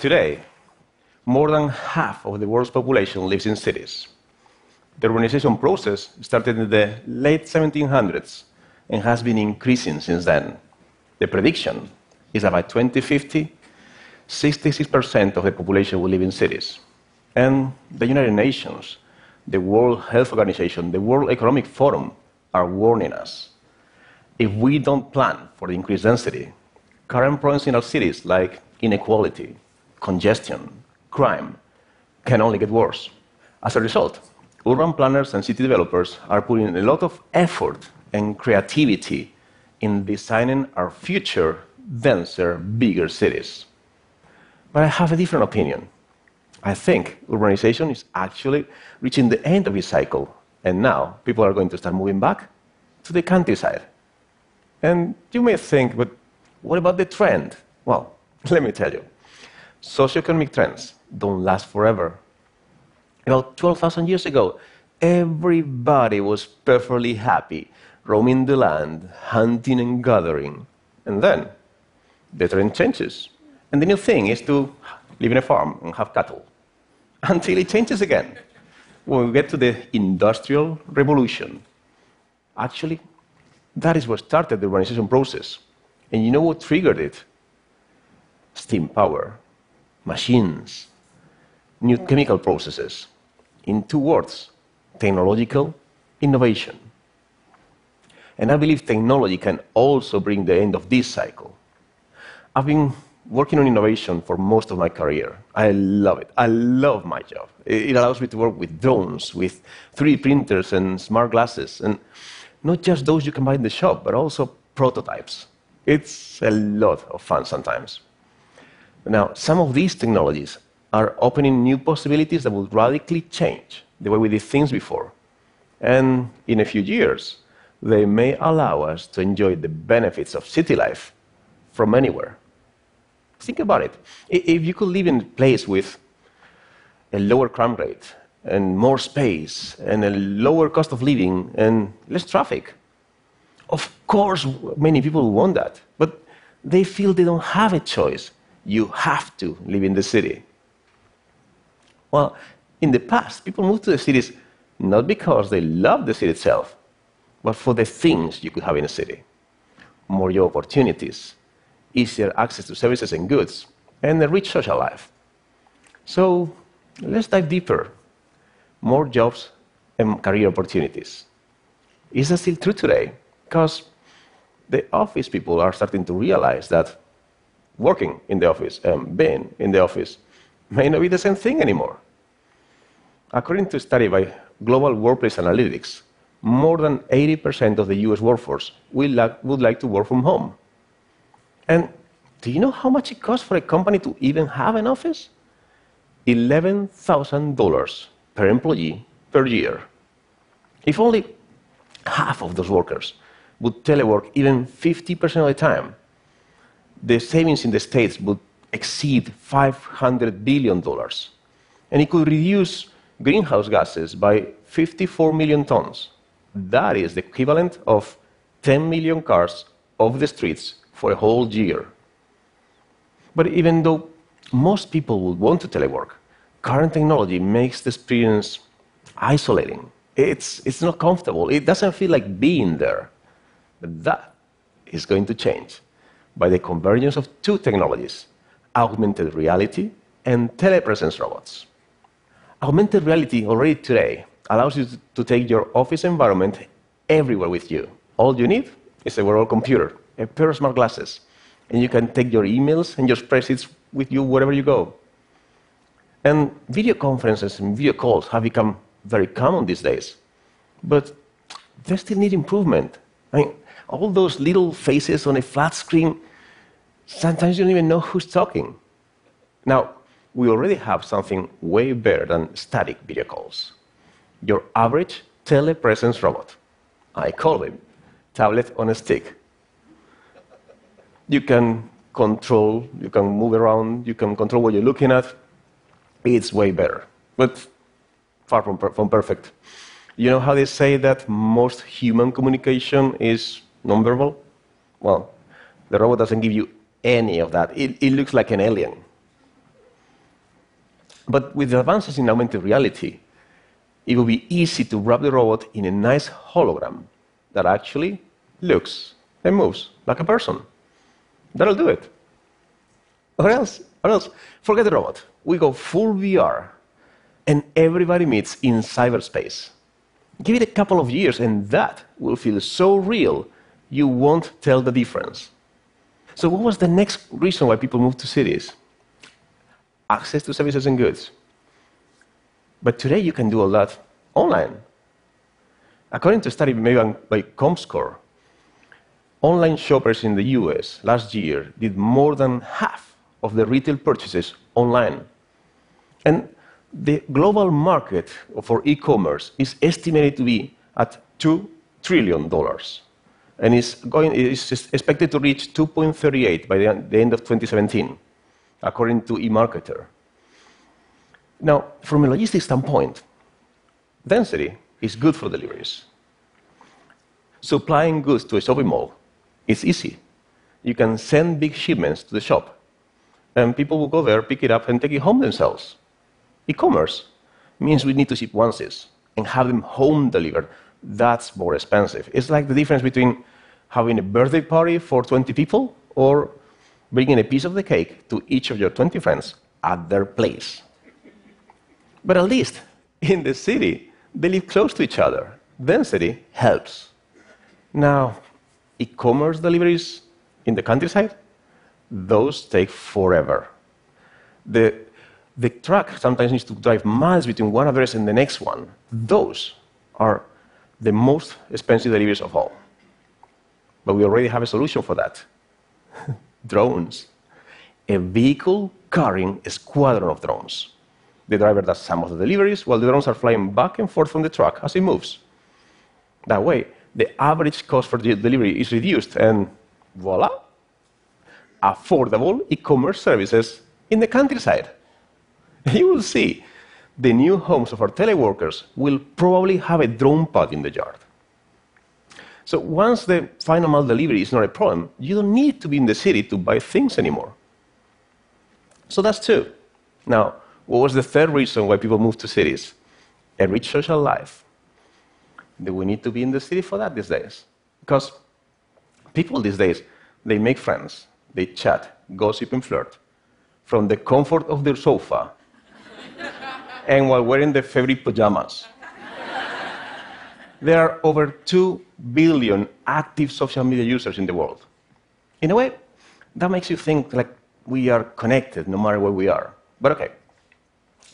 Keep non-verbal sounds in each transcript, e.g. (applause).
Today, more than half of the world's population lives in cities. The urbanization process started in the late 1700s and has been increasing since then. The prediction is that by 2050, 66% of the population will live in cities. And the United Nations, the World Health Organization, the World Economic Forum are warning us. If we don't plan for the increased density, current problems in our cities like inequality, congestion, crime can only get worse. As a result, urban planners and city developers are putting a lot of effort and creativity in designing our future denser, bigger cities. But I have a different opinion. I think urbanization is actually reaching the end of its cycle, and now people are going to start moving back to the countryside. And you may think, but what about the trend? Well, (laughs) let me tell you socioeconomic trends don't last forever. About 12,000 years ago, everybody was perfectly happy roaming the land, hunting and gathering. And then the trend changes. And the new thing is to live in a farm and have cattle (laughs) until it changes again. When we get to the Industrial Revolution, actually, that is what started the urbanization process. And you know what triggered it? Steam power, machines, new chemical processes. In two words, technological innovation. And I believe technology can also bring the end of this cycle. I've been working on innovation for most of my career. I love it. I love my job. It allows me to work with drones, with 3D printers, and smart glasses. And not just those you can buy in the shop, but also prototypes. It's a lot of fun sometimes. Now, some of these technologies are opening new possibilities that will radically change the way we did things before. And in a few years, they may allow us to enjoy the benefits of city life from anywhere. Think about it. If you could live in a place with a lower crime rate and more space and a lower cost of living and less traffic, of course, many people want that, but they feel they don't have a choice. You have to live in the city. Well, in the past, people moved to the cities not because they loved the city itself, but for the things you could have in a city more job opportunities, easier access to services and goods, and a rich social life. So let's dive deeper. More jobs and career opportunities. Is that still true today? Because the office people are starting to realize that working in the office um, and being in the office may not be the same thing anymore. According to a study by Global Workplace Analytics, more than 80% of the US workforce would like to work from home. And do you know how much it costs for a company to even have an office? $11,000 per employee per year. If only half of those workers would telework even 50% of the time, the savings in the States would exceed $500 billion. And it could reduce greenhouse gases by 54 million tons. That is the equivalent of 10 million cars off the streets for a whole year. But even though most people would want to telework, current technology makes the experience isolating. It's, it's not comfortable. It doesn't feel like being there. But that is going to change by the convergence of two technologies augmented reality and telepresence robots. Augmented reality already today allows you to take your office environment everywhere with you. All you need is a wearable computer, a pair of smart glasses, and you can take your emails and your spreadsheets with you wherever you go. And video conferences and video calls have become very common these days, but they still need improvement. I mean, all those little faces on a flat screen, sometimes you don't even know who's talking. Now, we already have something way better than static video calls your average telepresence robot. I call him tablet on a stick. You can control, you can move around, you can control what you're looking at. It's way better, but far from, from perfect. You know how they say that most human communication is nonverbal? Well, the robot doesn't give you any of that. It, it looks like an alien. But with the advances in augmented reality, it will be easy to wrap the robot in a nice hologram that actually looks and moves like a person. That'll do it. Or else, or else, forget the robot. We go full VR, and everybody meets in cyberspace. Give it a couple of years, and that will feel so real you won't tell the difference. So, what was the next reason why people moved to cities? Access to services and goods. But today you can do a lot online. According to a study made by ComScore, online shoppers in the US last year did more than half of the retail purchases online. And the global market for e commerce is estimated to be at $2 trillion and is, going, is expected to reach 2.38 by the end of 2017, according to eMarketer. Now, from a logistics standpoint, density is good for deliveries. Supplying goods to a shopping mall is easy. You can send big shipments to the shop, and people will go there, pick it up, and take it home themselves. E commerce means we need to ship onces and have them home delivered. That's more expensive. It's like the difference between having a birthday party for 20 people or bringing a piece of the cake to each of your 20 friends at their place. But at least in the city, they live close to each other. Density helps. Now, e commerce deliveries in the countryside, those take forever. The, the truck sometimes needs to drive miles between one address and the next one. Those are the most expensive deliveries of all. But we already have a solution for that (laughs) drones. A vehicle carrying a squadron of drones. The driver does some of the deliveries while the drones are flying back and forth from the truck as it moves. That way, the average cost for the delivery is reduced, and voila, affordable e commerce services in the countryside. (laughs) You will see the new homes of our teleworkers will probably have a drone pod in the yard. So once the final mile delivery is not a problem, you don't need to be in the city to buy things anymore. So that's two. Now, what was the third reason why people moved to cities? A rich social life. Do we need to be in the city for that these days? Because people these days, they make friends, they chat, gossip, and flirt from the comfort of their sofa (laughs) and while wearing their favorite pajamas. There are over 2 billion active social media users in the world. In a way, that makes you think like we are connected no matter where we are. But okay,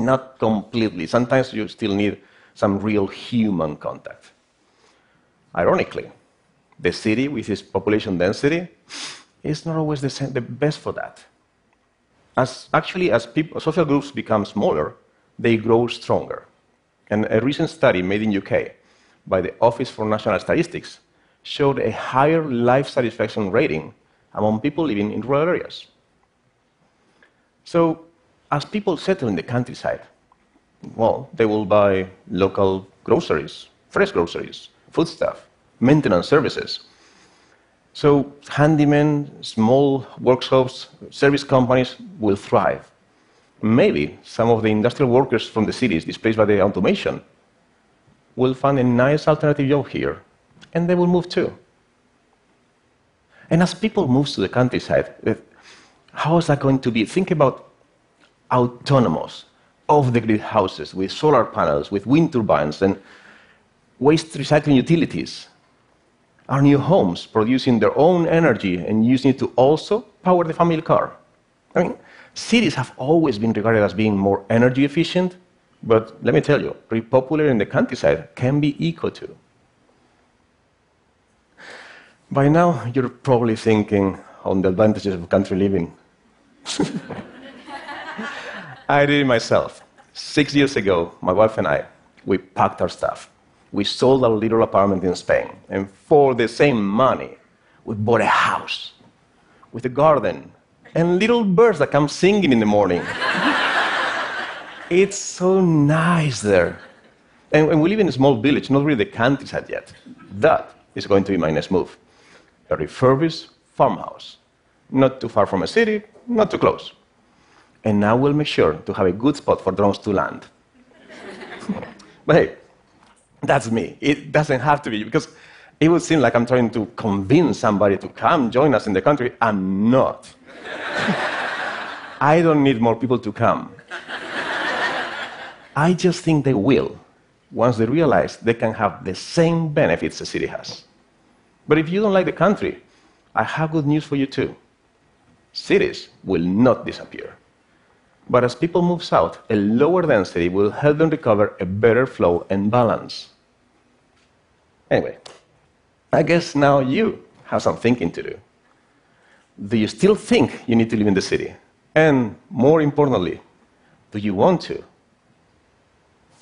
not completely. Sometimes you still need some real human contact. Ironically, the city with its population density is not always the, same, the best for that. As actually, as people, social groups become smaller, they grow stronger. And a recent study made in UK by the Office for National Statistics showed a higher life satisfaction rating among people living in rural areas. So, as people settle in the countryside, well, they will buy local groceries, fresh groceries, foodstuff, maintenance services. So, handymen, small workshops, service companies will thrive. Maybe some of the industrial workers from the cities displaced by the automation will find a nice alternative job here, and they will move too. And as people move to the countryside, uh, how is that going to be? Think about autonomous, off the grid houses with solar panels, with wind turbines, and waste recycling utilities. Our new homes producing their own energy and using it to also power the family car. I mean, cities have always been regarded as being more energy efficient, but let me tell you, in the countryside can be eco too. By now, you're probably thinking on the advantages of country living. (laughs) I did it myself. Six years ago, my wife and I, we packed our stuff. We sold our little apartment in Spain, and for the same money, we bought a house with a garden and little birds that come singing in the morning. (laughs) It's so nice there. And, we live in a small village, not really the countryside yet. That is going to be my next move. A refurbished farmhouse. Not too far from a city, not too close. and I will make sure to have a good spot for drones to land. (laughs) but hey, that's me. It doesn't have to be, because it would seem like I'm trying to convince somebody to come join us in the country. I'm not. (laughs) I don't need more people to come. I just think they will once they realize they can have the same benefits the city has. But if you don't like the country, I have good news for you too. Cities will not disappear. But as people move south, a lower density will help them recover a better flow and balance. Anyway, I guess now you have some thinking to do. Do you still think you need to live in the city? And more importantly, do you want to?